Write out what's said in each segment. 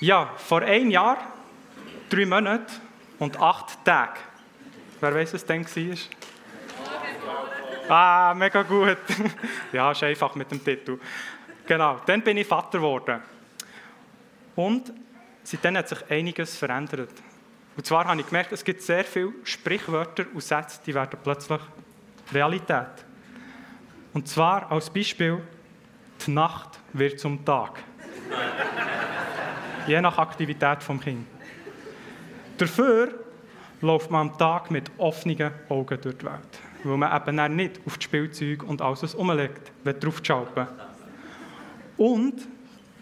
Ja, vor einem Jahr, drei Monate und acht Tage. Wer weiß, was denn war? Ah, mega gut. ja, ist einfach mit dem Titel. Genau, dann bin ich Vater geworden. Und seitdem hat sich einiges verändert. Und zwar habe ich gemerkt, es gibt sehr viele Sprichwörter und Sätze, die werden plötzlich Realität. Und zwar als Beispiel, die Nacht wird zum Tag. Je nach Aktivität vom Kind. Dafür läuft man am Tag mit offenen Augen durch die Welt. Weil man eben nicht auf das Spielzeug und alles, was rumliegt, drauf schalten Und,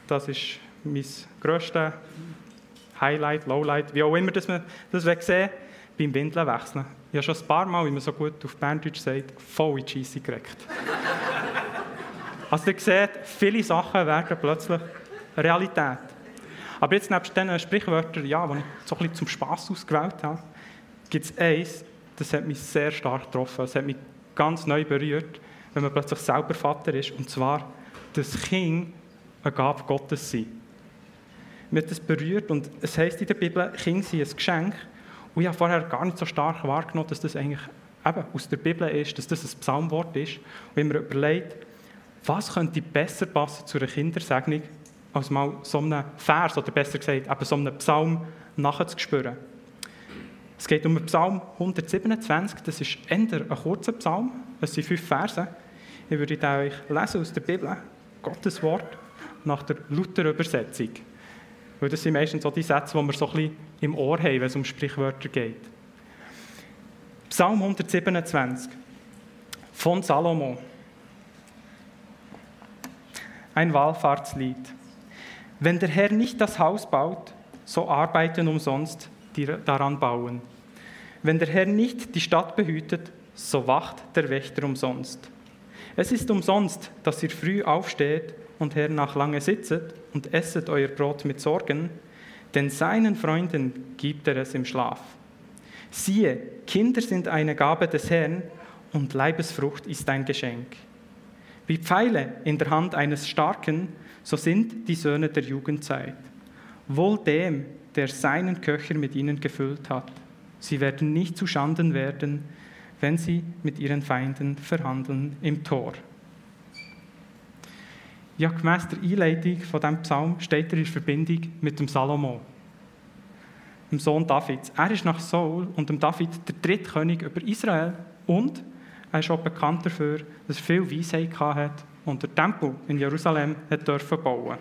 das ist mein grösstes Highlight, Lowlight, wie auch immer das man das sehen beim Windeln wechseln. Ich habe schon ein paar Mal, wie man so gut auf Berndeutsch sagt, voll in die gekriegt. also ihr seht, viele Sachen werden plötzlich Realität. Aber jetzt nebst diesen Sprichwörtern, ja, die ich so ein bisschen zum Spass ausgewählt habe, gibt es eins, das hat mich sehr stark getroffen. Es hat mich ganz neu berührt, wenn man plötzlich selber Vater ist. Und zwar, dass Kinder eine Gabe Gottes sind. Mir hat das berührt und es heißt in der Bibel, Kinder sind ein Geschenk. Und ich habe vorher gar nicht so stark wahrgenommen, dass das eigentlich eben aus der Bibel ist, dass das ein Psalmwort ist. Und ich habe mir überlegt, was könnte besser passen zu einer Kindersegnung, als mal so einen Vers, oder besser gesagt, eben so einen Psalm nachzuspüren. Es geht um den Psalm 127, das ist eher ein kurzer Psalm, es sind fünf Verse. Ich würde euch lesen aus der Bibel, Gottes Wort, nach der Luther-Übersetzung. Weil das sind meistens so die Sätze, die wir so ein bisschen im Ohr haben, wenn es um Sprichwörter geht. Psalm 127 von Salomo. Ein Wallfahrtslied. Wenn der Herr nicht das Haus baut, so arbeiten umsonst die daran bauen. Wenn der Herr nicht die Stadt behütet, so wacht der Wächter umsonst. Es ist umsonst, dass ihr früh aufsteht und hernach lange sitzet und esset euer Brot mit Sorgen, denn seinen Freunden gibt er es im Schlaf. Siehe, Kinder sind eine Gabe des Herrn und Leibesfrucht ist ein Geschenk. Wie Pfeile in der Hand eines Starken, so sind die Söhne der Jugendzeit. Wohl dem, der seinen Köcher mit ihnen gefüllt hat. Sie werden nicht zu Schanden werden, wenn sie mit ihren Feinden verhandeln im Tor. Ja, gemäss der Einleitung von diesem Psalm steht er in Verbindung mit dem Salomo, dem Sohn Davids. Er ist nach Saul und dem David der dritte König über Israel und er ist auch bekannt dafür, dass er viel Weisheit hatte und der Tempel in Jerusalem dürfen bauen.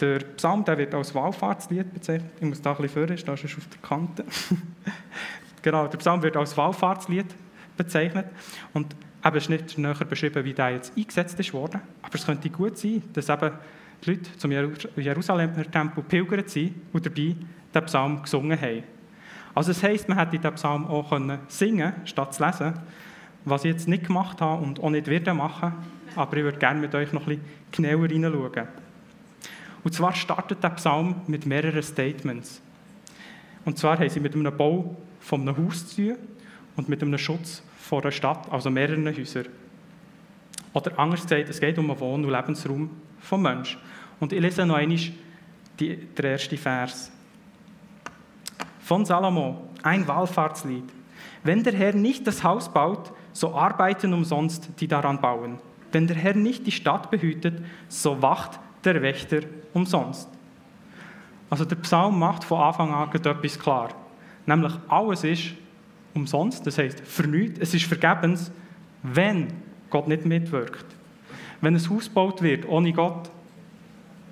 Der Psalm der wird als Wallfahrtslied bezeichnet. Ich muss da ein bisschen vorne, da ist auf der Kante. genau, der Psalm wird als Wallfahrtslied bezeichnet. Und eben ist nicht näher beschrieben, wie der jetzt eingesetzt worden. Aber es könnte gut sein, dass eben die Leute zum Jerusalemer Tempel pilgert sind und dabei den Psalm gesungen haben. Also das heisst, man hätte den Psalm auch können singen statt zu lesen, was ich jetzt nicht gemacht habe und auch nicht werde machen, aber ich würde gerne mit euch noch ein bisschen genauer hineinschauen. Und zwar startet der Psalm mit mehreren Statements. Und zwar haben sie mit einem Bau von einem Haus zu tun und mit einem Schutz vor einer Stadt, also mehreren Häusern. Oder anders gesagt, es geht um einen Wohn- und Lebensraum vom Menschen. Und ich lese noch einmal die, den ersten Vers. Von Salomo, ein Wallfahrtslied. Wenn der Herr nicht das Haus baut, so arbeiten umsonst die daran bauen. Wenn der Herr nicht die Stadt behütet, so wacht der Wächter umsonst. Also der Psalm macht von Anfang an etwas klar. Nämlich alles ist umsonst, das heißt für es ist vergebens, wenn Gott nicht mitwirkt. Wenn ein Haus gebaut wird ohne Gott,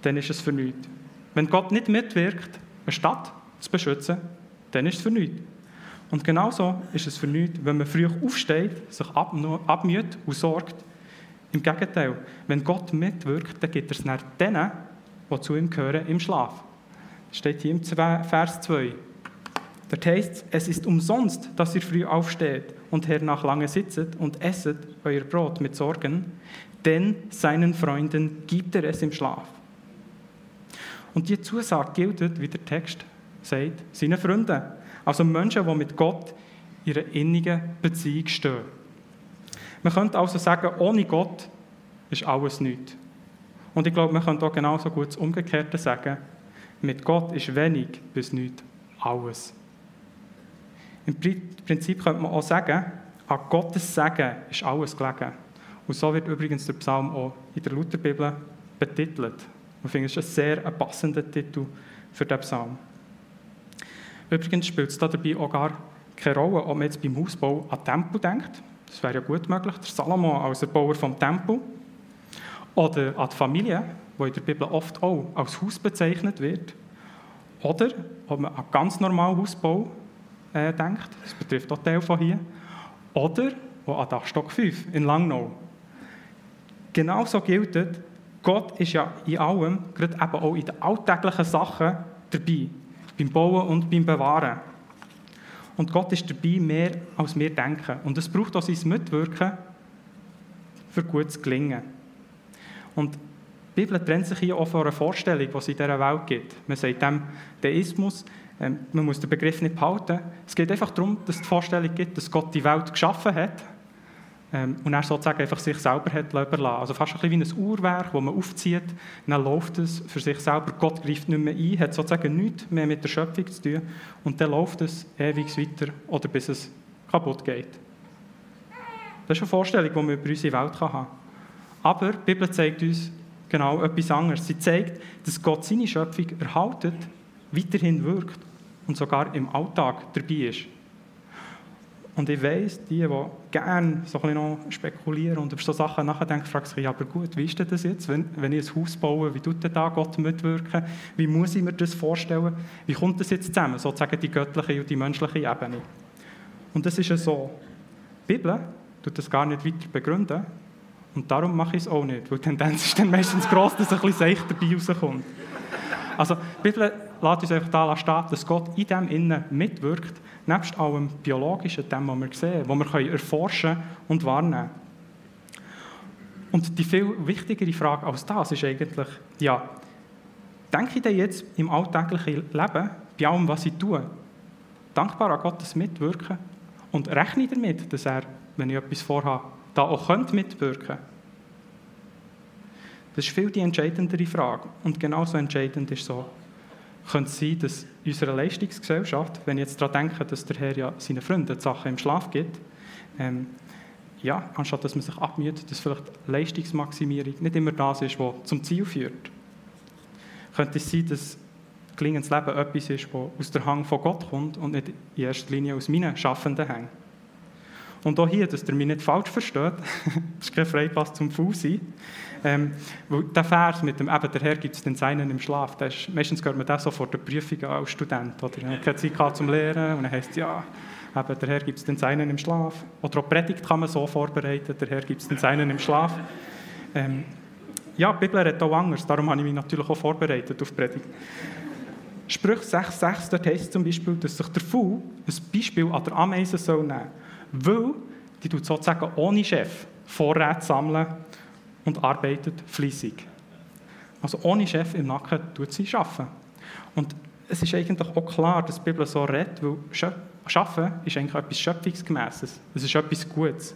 dann ist es für. Wenn Gott nicht mitwirkt, eine Stadt zu beschützen, dann ist es für. Und genauso ist es für nichts, wenn man früh aufsteht, sich abmüht und sorgt. Im Gegenteil, wenn Gott mitwirkt, dann gibt er es nach denen, die zu ihm gehören, im Schlaf. Das steht hier im Vers 2. Dort heißt es, ist umsonst, dass ihr früh aufsteht und hernach lange sitzet und esset euer Brot mit Sorgen, denn seinen Freunden gibt er es im Schlaf. Und die Zusage gilt, wie der Text sagt, seinen Freunden. Also Menschen, die mit Gott in ihrer innigen Beziehung stehen. Man könnte also sagen, ohne Gott ist alles nichts. Und ich glaube, man könnte auch genauso gut das Umgekehrte sagen. Mit Gott ist wenig bis nichts alles. Im Prinzip könnte man auch sagen, an Gottes Segen ist alles gelegen. Und so wird übrigens der Psalm auch in der Lutherbibel betitelt. Ich finde, es ist ein sehr passender Titel für diesen Psalm. Übrigens spielt es dabei auch gar keine Rolle, ob man jetzt beim Hausbau an Tempel denkt. Das wäre ja gut möglich. Der Salomo als Erbauer vom Tempel. Oder an die Familie, die in der Bibel oft auch als Haus bezeichnet wird. Oder ob man an ganz normalen Hausbau äh, denkt. Das betrifft auch Teil von hier. Oder an Dachstock 5 in Langnau. Genauso gilt, Gott ist ja in allem, gerade eben auch in den alltäglichen Sachen dabei. Beim Bauen und beim Bewahren. Und Gott ist dabei mehr, als wir denken. Und es braucht auch sein Mitwirken für gutes Gelingen. Und die Bibel trennt sich hier auch von einer Vorstellung, die es in dieser Welt gibt. Man sagt dem Deismus, ähm, man muss den Begriff nicht behalten. Es geht einfach darum, dass es die Vorstellung gibt, dass Gott die Welt geschaffen hat ähm, und er sozusagen einfach sich selber hat überlassen. Also fast ein wie ein Uhrwerk, das man aufzieht, dann läuft es für sich selber. Gott greift nicht mehr ein, hat sozusagen nichts mehr mit der Schöpfung zu tun und dann läuft es ewig weiter oder bis es kaputt geht. Das ist eine Vorstellung, die man über unsere Welt haben kann. Aber die Bibel zeigt uns genau etwas anderes. Sie zeigt, dass Gott seine Schöpfung erhaltet, weiterhin wirkt und sogar im Alltag dabei ist. Und ich weiss, die, die gerne so ein noch spekulieren und über so Sachen nachdenken, fragen sich, aber gut, wie ist denn das jetzt, wenn, wenn ich ein Haus baue, wie tut denn da Gott mitwirken? Wie muss ich mir das vorstellen? Wie kommt das jetzt zusammen, sozusagen die göttliche und die menschliche Ebene? Und das ist ja so. Die Bibel tut das gar nicht weiter begründen und darum mache ich es auch nicht, weil die Tendenz ist dann meistens groß, dass ein bisschen seicht dabei rauskommt. Also die Bibel lässt uns einfach da stehen, dass Gott in dem Innen mitwirkt, nebst allem Biologischen, dem, was wir sehen, was wir erforschen und wahrnehmen Und die viel wichtigere Frage als das ist eigentlich, ja, denke ich denn jetzt im alltäglichen Leben, bei allem, was ich tue, dankbar an Gottes Mitwirken und rechne ich damit, dass er, wenn ich etwas vorhabe, da auch mitwirken könnte? Das ist viel die entscheidendere Frage. Und genauso entscheidend ist so, könnte es sein, dass unsere Leistungsgesellschaft, wenn ich jetzt daran denke, dass der Herr ja seinen Freunden die Sachen im Schlaf gibt, ähm, ja, anstatt dass man sich abmüht, dass vielleicht Leistungsmaximierung nicht immer das ist, was zum Ziel führt. Könnte es sein, dass gelingendes Leben etwas ist, das aus der Hang von Gott kommt und nicht in erster Linie aus meinen schaffenden Hängen? Und auch hier, dass ihr mich nicht falsch versteht, das ist kein Freipass zum Faulsein. Ähm, der Vers mit dem, eben, der Herr gibt es den Seinen im Schlaf, das ist, meistens gehört man das so vor der Prüfung als Student. Oder? Man hat keine Zeit gehabt zum Lehren und dann heisst es, ja, eben, der Herr gibt es den Seinen im Schlaf. Oder auch Predigt kann man so vorbereiten, der Herr gibt es den Seinen im Schlaf. Ähm, ja, die Bibel redet auch anders, darum habe ich mich natürlich auch vorbereitet auf Predigt. Sprüche 6,6, dort heisst es zum Beispiel, dass sich der Fuhl ein Beispiel an der Ameise soll nehmen soll, weil die tut sozusagen ohne Chef Vorräte sammeln und arbeitet fließig. Also ohne Chef im Nacken tut sie arbeiten. Und es ist eigentlich auch klar, dass die Bibel so redet, weil Schaffen ist eigentlich etwas Schöpfungsgemäßes. Es ist etwas Gutes.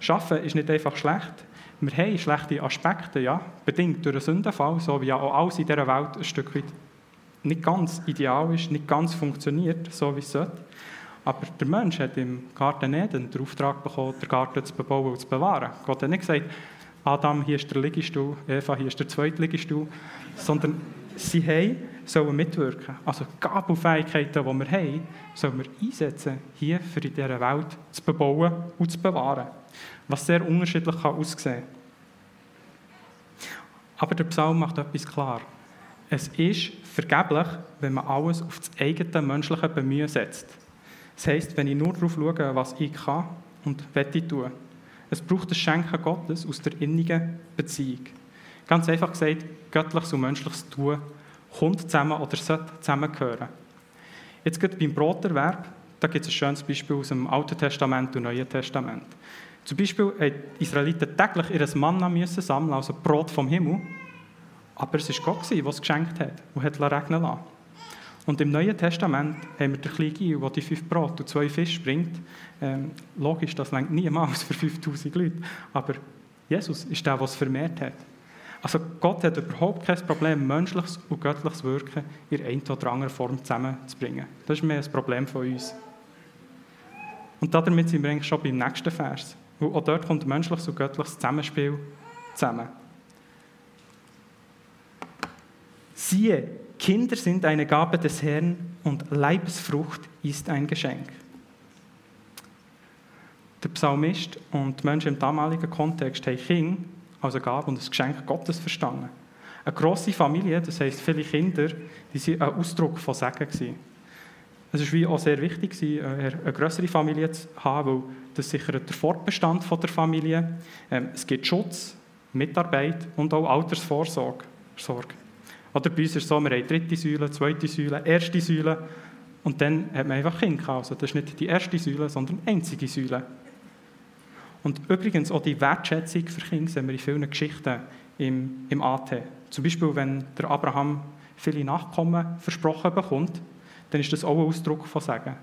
Schaffen ist nicht einfach schlecht. Wir haben schlechte Aspekte, ja, bedingt durch einen Sündenfall, so wie ja auch alles in dieser Welt ein Stück weit nicht ganz ideal ist, nicht ganz funktioniert, so wie es sollte. Aber der Mensch hat im Garten Eden den Auftrag bekommen, den Garten zu bebauen und zu bewahren. Gott hat nicht gesagt, Adam, hier ist der Liegestuhl, Eva, hier ist der zweite Liegestuhl, sondern sie haben, sollen mitwirken. Also Gabelfähigkeiten, die wir haben, sollen wir einsetzen, hier für in dieser Welt zu bebauen und zu bewahren. Was sehr unterschiedlich kann aussehen. Aber der Psalm macht etwas klar. Es ist vergeblich, wenn man alles auf das eigene menschliche Bemühen setzt. Das heisst, wenn ich nur darauf schaue, was ich kann und wette tun, es braucht das Schenken Gottes aus der innigen Beziehung. Ganz einfach gesagt, göttliches und menschliches Tun kommt zusammen oder sollte zusammengehören. Jetzt geht beim Broterwerb, da gibt es ein schönes Beispiel aus dem Alten Testament und Neuen Testament. Zum Beispiel mussten die Israeliten täglich ihr Manna müssen sammeln, also Brot vom Himmel. Aber es war Gott, der es geschenkt hat und hat regnen lassen. Und im Neuen Testament haben wir den kleinen Gil, der die fünf Brot und zwei Fische bringt. Ähm, logisch, das längt niemals für 5000 Leute. Aber Jesus ist der, der es vermehrt hat. Also Gott hat überhaupt kein Problem, menschliches und göttliches Wirken in einer oder anderen Form zusammenzubringen. Das ist mehr ein Problem von uns. Und damit sind wir eigentlich schon beim nächsten Vers. Weil auch dort kommt menschliches und göttliches Zusammenspiel zusammen. Siehe, Kinder sind eine Gabe des Herrn und Leibesfrucht ist ein Geschenk. Der Psalmist und die Menschen im damaligen Kontext haben Kinder als eine Gabe und ein Geschenk Gottes verstanden. Eine grosse Familie, das heisst viele Kinder, die waren ein Ausdruck von Segen. Es war auch sehr wichtig, eine größere Familie zu haben, weil das sichert den Fortbestand der Familie. Es gibt Schutz, Mitarbeit und auch Altersvorsorge. Oder bei uns ist es so, wir haben dritte Säule, zweite Säule, erste Säule und dann hat man einfach Kinder. Also das ist nicht die erste Säule, sondern die einzige Säule. Und übrigens auch die Wertschätzung für Kinder sehen wir in vielen Geschichten im, im AT. Zum Beispiel, wenn der Abraham viele Nachkommen versprochen bekommt, dann ist das auch ein Ausdruck von Segen.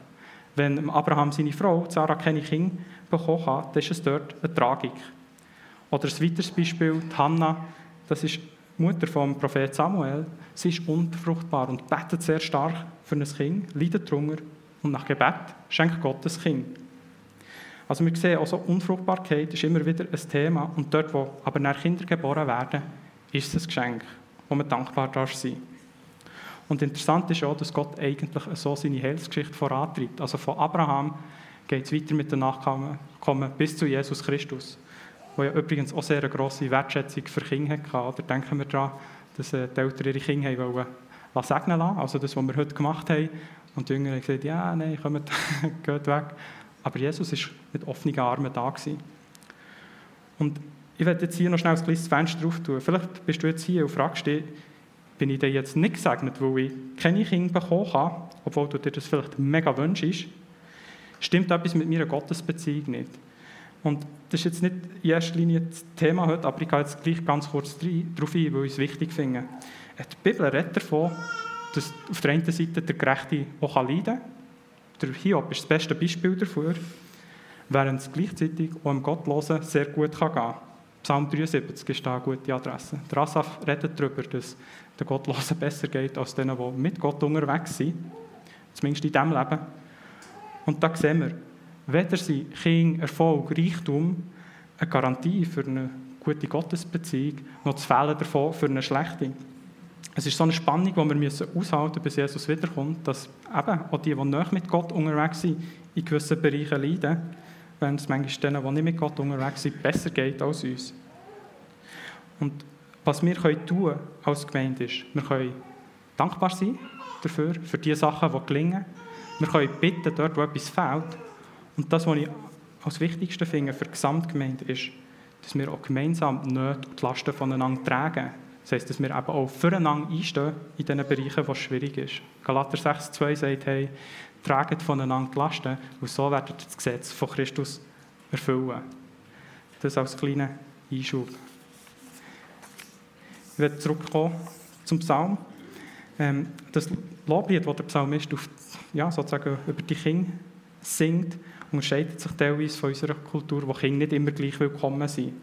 Wenn Abraham seine Frau, Sarah, keine Kinder bekommen hat, dann ist es dort eine Tragik. Oder ein weiteres Beispiel, die Hannah, das ist Mutter vom Prophet Samuel, sie ist unbefruchtbar und betet sehr stark für ein Kind, leidet darunter und nach Gebet schenkt Gott ein Kind. Also wir sehen, also Unfruchtbarkeit ist immer wieder ein Thema und dort, wo aber nach Kinder geboren werden, ist es ein Geschenk, wo man dankbar darf sein. Und interessant ist auch, dass Gott eigentlich so seine Heilsgeschichte vorantreibt. Also von Abraham geht es weiter mit den Nachkommen bis zu Jesus Christus wo ja übrigens auch sehr eine grosse Wertschätzung für Kinder hatte. Oder denken wir daran, dass äh, die Eltern ihre Kinder wollen, segnen lassen, also das, was wir heute gemacht haben. Und die Jünger haben gesagt, ja, nein, kommt, geht weg. Aber Jesus war mit offenen Armen da. Gewesen. Und ich werde jetzt hier noch schnell ein kleines Fenster drauf tun. Vielleicht bist du jetzt hier und fragst dich, bin ich denn jetzt nicht gesegnet, weil ich keine Kinder bekommen habe, obwohl du dir das vielleicht mega wünschst? Stimmt etwas mit meiner Gottesbeziehung nicht? Und das ist jetzt nicht in erster Linie das Thema heute, aber ich gehe jetzt gleich ganz kurz darauf ein, weil ich es wichtig finde. Die Bibel redet davon, dass auf der einen Seite der Gerechte auch leiden kann. Der Hiob ist das beste Beispiel dafür, während es gleichzeitig auch im Gottlosen sehr gut kann gehen kann. Psalm 73 ist da eine gute Adresse. Der Asaf redet darüber, dass der Gottlosen besser geht als denen, die mit Gott unterwegs sind. Zumindest in diesem Leben. Und da sehen wir, Weder sind Kinder, Erfolg, Reichtum eine Garantie für eine gute Gottesbeziehung, noch das Fehlen davon für eine schlechte. Es ist so eine Spannung, die wir müssen aushalten müssen, bis Jesus wiederkommt, dass eben auch die, die nicht mit Gott unterwegs sind, in gewissen Bereichen leiden, wenn es manchmal denen, die nicht mit Gott unterwegs sind, besser geht als uns. Und was wir können tun als Gemeinde ist, wir können dankbar sein dafür, für die Sachen, die gelingen. Wir können bitten, dort, wo etwas fehlt, und das, was ich als Wichtigste finde für die Gesamtgemeinde, ist, dass wir auch gemeinsam die Nöte und die Lasten voneinander tragen. Das heisst, dass wir eben auch füreinander einstehen in den Bereichen, wo es schwierig ist. Galater 6,2 sagt, hey, traget voneinander die Lasten und so werdet ihr das Gesetz von Christus erfüllen. Das als kleiner Einschub. Ich werde zurückkommen zum Psalm. Ähm, das Loblied, das der Psalmist auf, ja, sozusagen über die Kinder singt, unterscheidet sich teilweise von unserer Kultur, wo Kinder nicht immer gleich willkommen sind.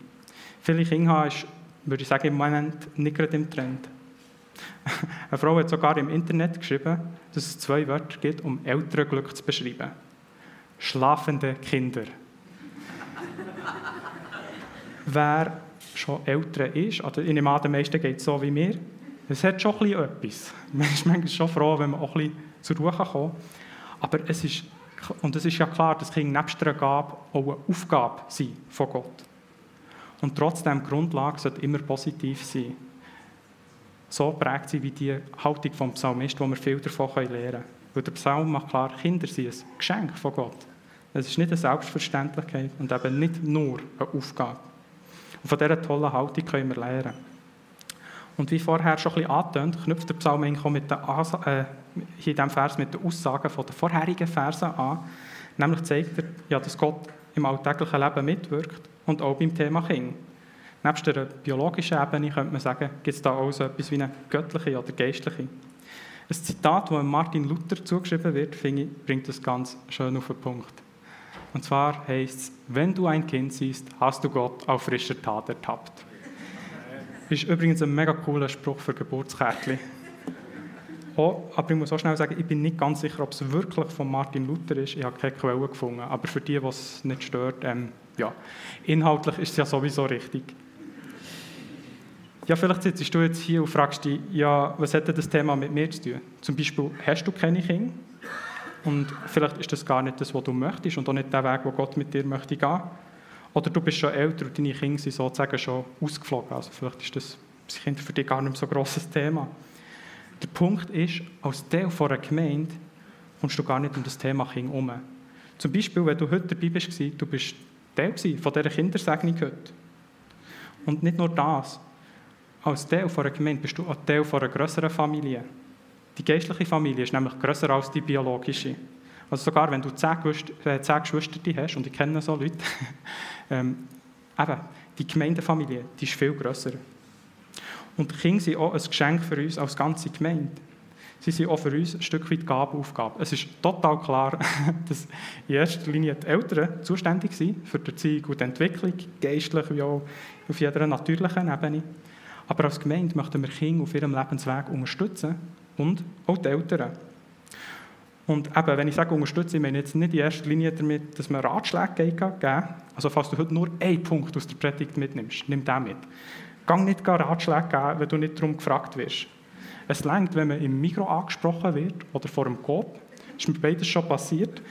Viele Kinder haben, ist, würde ich sagen, im Moment nicht gerade im Trend. Eine Frau hat sogar im Internet geschrieben, dass es zwei Wörter gibt, um Elternglück zu beschreiben. Schlafende Kinder. Wer schon Eltern ist, also in den meisten geht es so wie mir, es hat schon etwas. Man ist manchmal schon froh, wenn man auch ein bisschen zur Ruhe kommt. Aber es ist und es ist ja klar, dass Kinder nebst einer Gabe auch eine Aufgabe sind von Gott. Und trotzdem, die Grundlage sollte immer positiv sein. So prägt sie wie die Haltung vom Psalmist, wo wir viel davon lernen können. Weil der Psalm macht klar, Kinder sind ein Geschenk von Gott. Es ist nicht eine Selbstverständlichkeit und eben nicht nur eine Aufgabe. Und von dieser tollen Haltung können wir lernen. Und wie vorher schon ein bisschen angetönt, knüpft der Psalm mit den, äh, hier in diesem Vers mit den Aussagen den vorherigen Versen an. Nämlich zeigt er, ja, dass Gott im alltäglichen Leben mitwirkt und auch beim Thema Kind. Neben der biologischen Ebene könnte man sagen, gibt es da auch so etwas wie eine göttliche oder geistliche. Ein Zitat, das Martin Luther zugeschrieben wird, finde ich, bringt das ganz schön auf den Punkt. Und zwar heißt es, wenn du ein Kind siehst, hast du Gott auf frischer Tat ertappt. Ist übrigens ein mega cooler Spruch für Geburtskärtchen. Oh, aber ich muss auch schnell sagen, ich bin nicht ganz sicher, ob es wirklich von Martin Luther ist. Ich habe keine Quelle gefunden. Aber für die, die es nicht stört, ähm, ja, inhaltlich ist es ja sowieso richtig. Ja, vielleicht sitzt du jetzt hier und fragst dich, ja, was hat denn das Thema mit mir zu tun? Zum Beispiel, hast du keine Kinder? Und vielleicht ist das gar nicht das, was du möchtest und auch nicht der Weg, wo Gott mit dir möchte gehen. Oder du bist schon älter und deine Kinder sind sozusagen schon ausgeflogen. Also vielleicht ist das Kind für dich gar nicht so ein grosses Thema. Der Punkt ist, als Teil einer Gemeinde kommst du gar nicht um das Thema Kind herum. Zum Beispiel, wenn du heute dabei bist, du bist Teil von dieser Kindersegnung heute. Und nicht nur das, als Teil einer Gemeinde bist du auch Teil einer größeren Familie. Die geistliche Familie ist nämlich größer als die biologische. Also sogar wenn du zehn, äh, zehn Geschwister hast, und ich kenne so Leute, ähm, eben, die Gemeindefamilie, die ist viel grösser. Und die Kinder sind auch ein Geschenk für uns als ganze Gemeinde. Sie sind auch für uns ein Stück weit Gabeaufgabe. Es ist total klar, dass in erster Linie die Eltern zuständig sind für die Erziehung und die Entwicklung, geistlich wie auch auf jeder natürlichen Ebene. Aber als Gemeinde möchten wir Kinder auf ihrem Lebensweg unterstützen und auch die Eltern. Und eben, wenn ich sage unterstützen, ich meine jetzt nicht in erster Linie damit, dass man Ratschläge geben Also falls du heute nur einen Punkt aus der Predigt mitnimmst, nimm den mit. Gang nicht gar Ratschläge geben, wenn du nicht darum gefragt wirst. Es längt, wenn man im Mikro angesprochen wird oder vor dem Coop. Das ist mir beides schon passiert.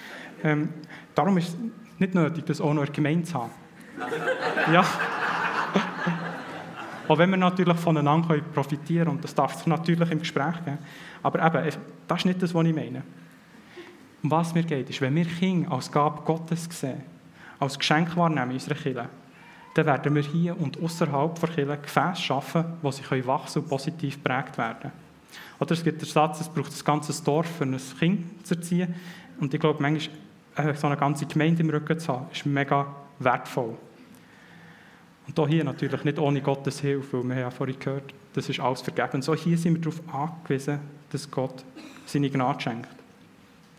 Ähm, darum ist es nicht nötig, das auch noch in Gemeinde zu haben. ja. Auch wenn wir natürlich voneinander profitieren können, und das darf es natürlich im Gespräch geben. Aber eben, das ist nicht das, was ich meine. Um was mir geht, ist, wenn wir Kinder als Gabe Gottes sehen, als Geschenk wahrnehmen in unserer Kirche, dann werden wir hier und außerhalb der Kirche Gefäße schaffen, wo sie wachsen und positiv geprägt werden. Oder es gibt den Satz, es braucht ein ganzes Dorf, für ein Kind zu erziehen. Und ich glaube, manchmal äh, so eine ganze Gemeinde im Rücken zu haben, ist mega wertvoll. Und auch hier natürlich nicht ohne Gottes Hilfe, weil wir haben ja vorhin gehört, das ist alles vergeben. So hier sind wir darauf angewiesen, dass Gott seine Gnade schenkt.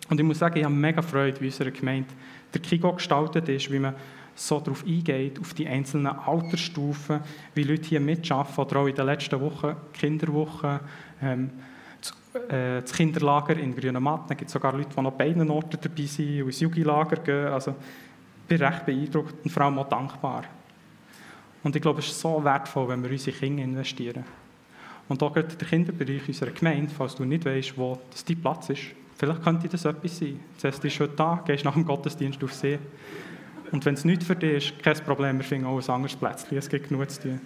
Und ich muss sagen, ich habe mega Freude, wie unsere Gemeinde der Kigo gestaltet ist, wie man so darauf eingeht, auf die einzelnen Altersstufen, wie Leute hier mitarbeiten, oder auch in den letzten Wochen, Kinderwochen, ähm, das, äh, das Kinderlager in Grünen Matten, gibt sogar Leute, die noch bei beiden Orten dabei sind und ins Jugendlager gehen. Also ich bin recht beeindruckt und vor allem auch dankbar. Und ich glaube, es ist so wertvoll, wenn wir unsere Kinder investieren. Und auch gerade der Kinderbereich unserer Gemeinde, falls du nicht weißt, wo dein Platz ist, vielleicht könnte das etwas sein. Zuerst ist heute da, gehst nach dem Gottesdienst auf See. Und wenn es nicht für dich ist, kein Problem, wir finden auch ein anderes Plätzchen. Es gibt genug zu tun.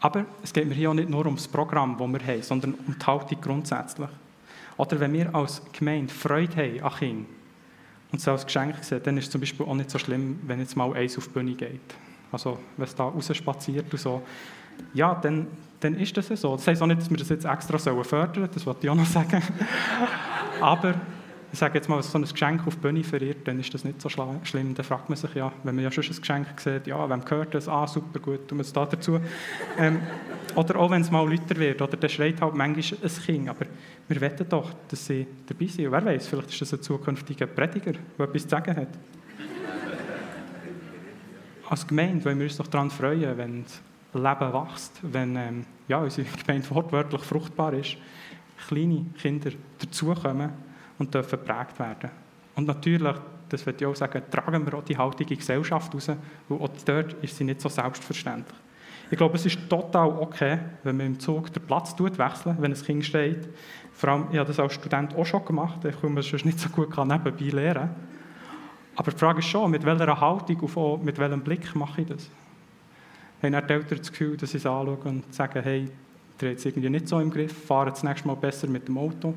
Aber es geht mir hier auch nicht nur um das Programm, das wir haben, sondern um die Haltung grundsätzlich. Oder wenn wir als Gemeinde Freude haben an Kindern, und es als Geschenk sehen, dann ist es zum Beispiel auch nicht so schlimm, wenn jetzt mal eins auf die Bühne geht. Also, wenn es da rausspaziert und so. Ja, dann, dann ist das so. Das heisst auch nicht, dass wir das jetzt extra fördern sollen, das wollte ich auch noch sagen. Aber ich sage jetzt mal, so ein Geschenk auf die Bühne verirrt, dann ist das nicht so schlimm. Dann fragt man sich ja, wenn man ja schon ein Geschenk sieht, ja, wem gehört das? Ah, super, gut, tun wir es da dazu. Ähm, oder auch wenn es mal lauter wird, oder dann schreit halt manchmal ein Kind, aber wir wetten doch, dass sie dabei sind. Und wer weiß, vielleicht ist das ein zukünftiger Prediger, der etwas zu sagen hat. Als Gemeinde wollen wir uns doch daran freuen, wenn das Leben wächst, wenn ähm, ja, unsere Gemeinde wortwörtlich fruchtbar ist, kleine Kinder dazukommen und dürfen geprägt werden. Und natürlich, das würde ich auch sagen, tragen wir auch die heutige Gesellschaft raus, weil auch dort ist sie nicht so selbstverständlich. Ich glaube, es ist total okay, wenn man im Zug den Platz tut, wechseln, wenn ein Kind steht. Vor allem, ich habe das als Student auch schon gemacht, kann mir sonst nicht so gut nebenbei lernen. Aber die Frage ist schon, mit welcher Haltung und mit welchem Blick mache ich das? Haben die Eltern das Gefühl, dass sie es anschauen und sagen, hey, habt es irgendwie nicht so im Griff, fahren das nächste Mal besser mit dem Auto?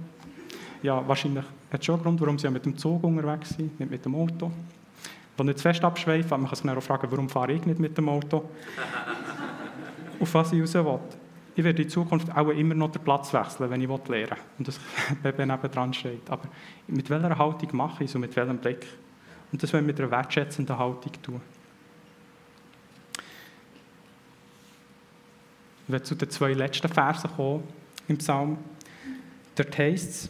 Ja, wahrscheinlich hat es schon einen Grund, warum sie mit dem Zug unterwegs sind, nicht mit dem Auto. Wenn nicht zu fest abschweifen, man kann sich dann auch fragen, warum fahre ich nicht mit dem Auto? Auf was ich raus will. Ich werde in Zukunft auch immer noch den Platz wechseln, wenn ich lernen will. Und das Baby nebenan steht. Aber mit welcher Haltung mache ich es und mit welchem Blick? Und das wollen wir mit einer wertschätzenden Haltung tun. Ich werde zu den zwei letzten Versen kommen im Psalm. Dort heißt es,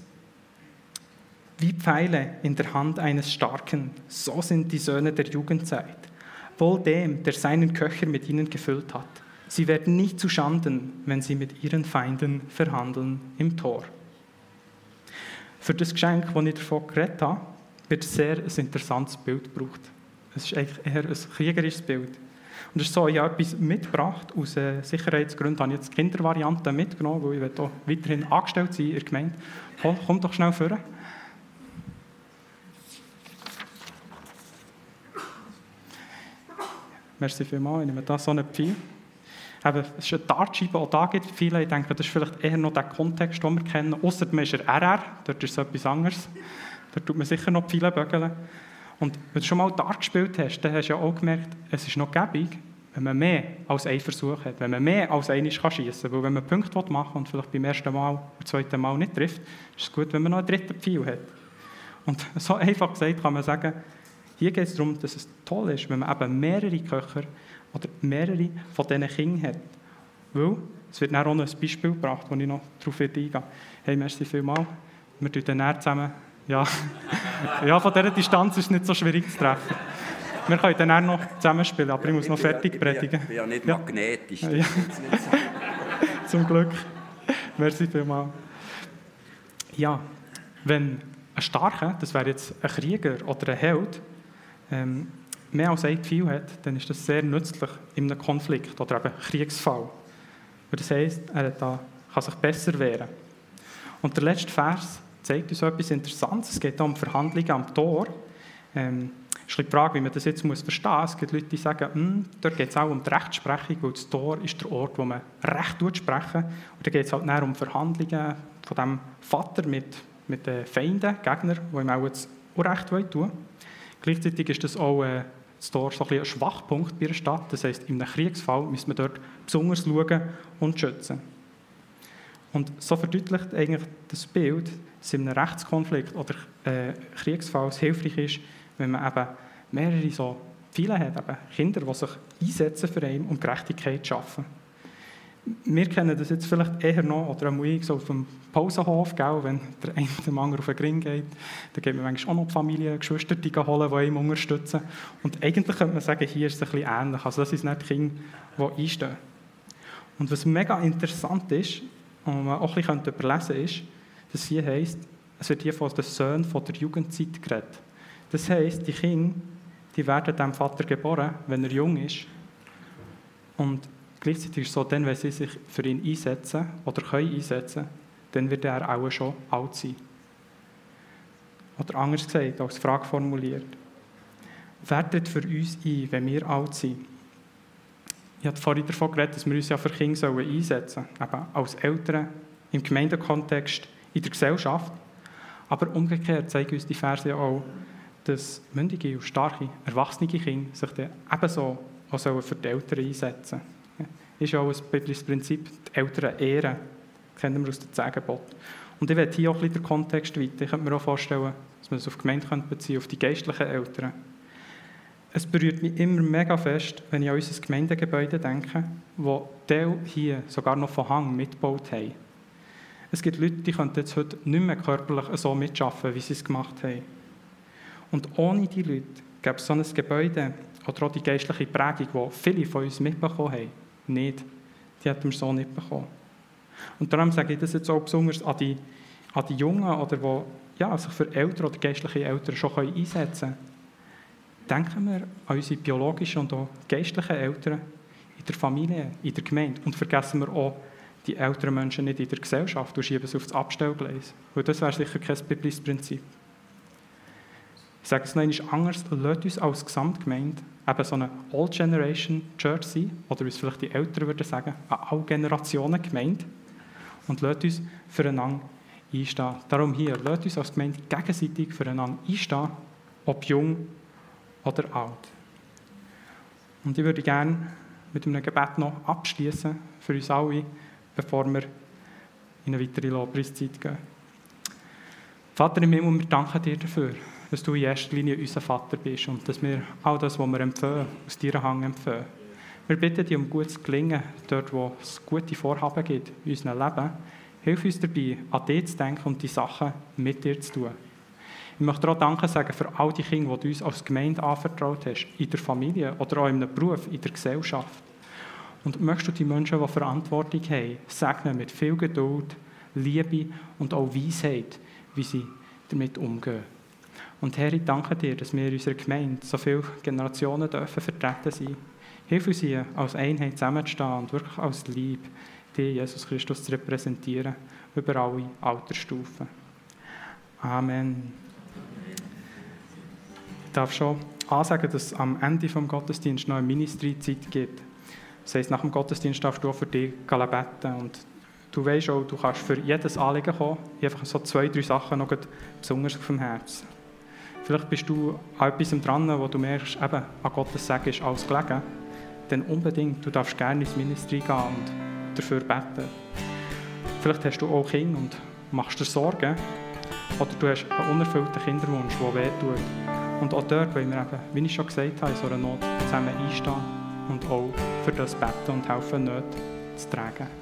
wie Pfeile in der Hand eines Starken, so sind die Söhne der Jugendzeit. wohl dem, der seinen Köcher mit ihnen gefüllt hat. Sie werden nicht zu Schanden, wenn sie mit ihren Feinden verhandeln im Tor. Für das Geschenk, das ich davon geredet habe, wird sehr ein interessantes Bild gebraucht. Es ist eigentlich eher ein kriegerisches Bild. Und es ist so, ich habe etwas mitgebracht. Aus äh, Sicherheitsgründen habe ich jetzt die Kindervariante mitgenommen, weil ich auch weiterhin angestellt sein in der Gemeinde. Komm doch schnell vor. Merci vielmals, ich nehme da so einen Pfeil. Eben, es ist eine Dartscheibe, auch da gibt es viele, ich denke, das ist vielleicht eher noch der Kontext, den wir kennen. Außer man ist RR, dort ist es etwas anderes. Da tut man sicher noch Pfeile bügeln. Und wenn du schon mal Dart gespielt hast, dann hast du ja auch gemerkt, es ist noch gäbig, wenn man mehr als einen Versuch hat, wenn man mehr als einen schießen kann. Weil wenn man Punkte machen und vielleicht beim ersten Mal oder zweiten Mal nicht trifft, ist es gut, wenn man noch einen dritten Pfeil hat. Und so einfach gesagt kann man sagen, hier geht es darum, dass es toll ist, wenn man eben mehrere Köcher oder mehrere von diesen Kindern hat. Weil, es wird dann auch noch ein Beispiel gebracht, wo ich noch darauf eingehe. Hey, merci vielmals. Wir tun dann zusammen, ja, ja, von dieser Distanz ist es nicht so schwierig zu treffen. Wir können dann auch noch zusammenspielen, aber ich muss noch fertig predigen. Ich bin ja nicht magnetisch. Ja. Zum Glück. Merci vielmals. Ja, wenn ein Starker, das wäre jetzt ein Krieger oder ein Held, ähm, mehr als ein Gefühl hat, dann ist das sehr nützlich in einem Konflikt oder eben Kriegsfall. das heisst, er da, kann sich besser wehren. Und der letzte Vers zeigt uns etwas Interessantes. Es geht um Verhandlungen am Tor. Ähm, ist die Frage, wie man das jetzt verstehen muss. Es gibt Leute, die sagen, hm, dort geht es auch um die Rechtsprechung, weil das Tor ist der Ort, wo man Recht sprechen Und da geht es halt näher um Verhandlungen von dem Vater mit, mit den Feinden, Gegnern, die ihm auch jetzt Unrecht tun wollen. Gleichzeitig ist das auch äh, das Tor so ein, ein Schwachpunkt bei einer Stadt. Das heisst, in einem Kriegsfall müssen wir dort besonders schauen und schützen. Und so verdeutlicht eigentlich das Bild, dass in einem Rechtskonflikt oder äh, Kriegsfall es hilfreich ist, wenn man eben mehrere so viele hat, eben Kinder, die sich einsetzen für einen, um Gerechtigkeit schaffen. Wir kennen das jetzt vielleicht eher noch, oder am ich so auf dem Pausenhof, gell, wenn der eine dem anderen auf den Ring geht, dann geht man manchmal auch noch die Familie, Geschwister die holen, die einen unterstützen. Und eigentlich könnte man sagen, hier ist es ein bisschen ähnlich. Also das sind nicht die Kinder, die einstehen. Und was mega interessant ist, und man auch ein bisschen überlesen ist, dass hier heisst, es wird hier von den Söhnen von der Jugendzeit geredet. Das heisst, die Kinder, die werden dem Vater geboren, wenn er jung ist. Und Gleichzeitig ist es so, dann, wenn sie sich für ihn einsetzen oder können einsetzen, dann wird er auch schon alt sein. Oder anders gesagt, als Frage formuliert. Wer tritt für uns ein, wenn wir alt sind? Ich habe vorhin davon geredet, dass wir uns ja für Kinder einsetzen sollen. Eben als Eltern, im Gemeindekontext, in der Gesellschaft. Aber umgekehrt zeigen uns die Verse ja auch, dass mündige und starke, erwachsene Kinder sich dann ebenso auch für die Eltern einsetzen sollen ist auch ein biblisches Prinzip, die Eltern ehren. Das kennen wir aus dem Zehngebot. Und ich werde hier auch ein bisschen den Kontext weiter. Ich könnte mir auch vorstellen, dass man es auf die Gemeinde beziehen auf die geistlichen Eltern. Es berührt mich immer mega fest, wenn ich an unser Gemeindegebäude denke, wo Teil hier sogar noch von Hang mitgebaut haben. Es gibt Leute, die können jetzt heute nicht mehr körperlich so mitschaffen, wie sie es gemacht haben. Und ohne die Leute gäbe es so ein Gebäude oder auch die geistliche Prägung, die viele von uns mitbekommen haben, nicht. Die hätten wir so nicht bekommen. Und darum sage ich das jetzt auch besonders an die, an die Jungen, oder die ja, sich für Eltern oder geistliche Eltern schon einsetzen können. Denken wir an unsere biologischen und auch geistlichen Eltern in der Familie, in der Gemeinde. Und vergessen wir auch die älteren Menschen nicht in der Gesellschaft und schieben sie auf das Abstellgleis. Weil das wäre sicher kein biblisches Prinzip. Ich sage es noch einmal anders, lasst uns als Gesamtgemeinde eben so eine Old Generation Church sein, oder wie es vielleicht die Eltern würden sagen, eine All-Generationen-Gemeinde. Und lasst uns füreinander einstehen. Darum hier, lasst uns als Gemeinde gegenseitig füreinander einstehen, ob jung oder alt. Und ich würde gerne mit einem Gebet noch abschließen für uns alle, bevor wir in eine weitere Lobpreiszeit gehen. Vater im Himmel, wir danken dir dafür dass du in erster Linie unser Vater bist und dass wir all das, was wir empfehlen, aus deiner Hand empfehlen. Wir bitten dich um gutes Gelingen, dort wo es gute Vorhaben gibt in unserem Leben. Hilf uns dabei, an dich zu denken und die Sachen mit dir zu tun. möchte auch Danke sagen für all die Kinder, die du uns als Gemeinde anvertraut hast, in der Familie oder auch in einem Beruf, in der Gesellschaft. Und möchtest du die Menschen, die Verantwortung haben, segnen mit viel Geduld, Liebe und auch Weisheit, wie sie damit umgehen. Und Herr, ich danke dir, dass wir in unserer Gemeinde so viele Generationen dürfen vertreten sein. Hilf uns hier, als Einheit zusammenzustehen und wirklich als Lieb, die Jesus Christus zu repräsentieren, über alle Altersstufen. Amen. Ich darf schon ansagen, dass es am Ende des Gottesdienstes noch eine Ministry-Zeit gibt. Das heisst, nach dem Gottesdienst darfst du auch für dich beten. Und du weißt auch, du kannst für jedes Anliegen kommen. Ich einfach so zwei, drei Sachen noch besonders auf dem Herzen. Vielleicht bist du an etwas dran, wo du merkst, eben, an Gottes Segen ist alles gelegen. Dann unbedingt, du darfst gerne ins Ministry gehen und dafür beten. Vielleicht hast du auch Kinder und machst dir Sorgen. Oder du hast einen unerfüllten Kinderwunsch, der wehtut. Und auch dort wollen wir eben, wie ich schon gesagt habe, in so einer Not zusammen einstehen und auch für das beten und helfen, nicht zu tragen.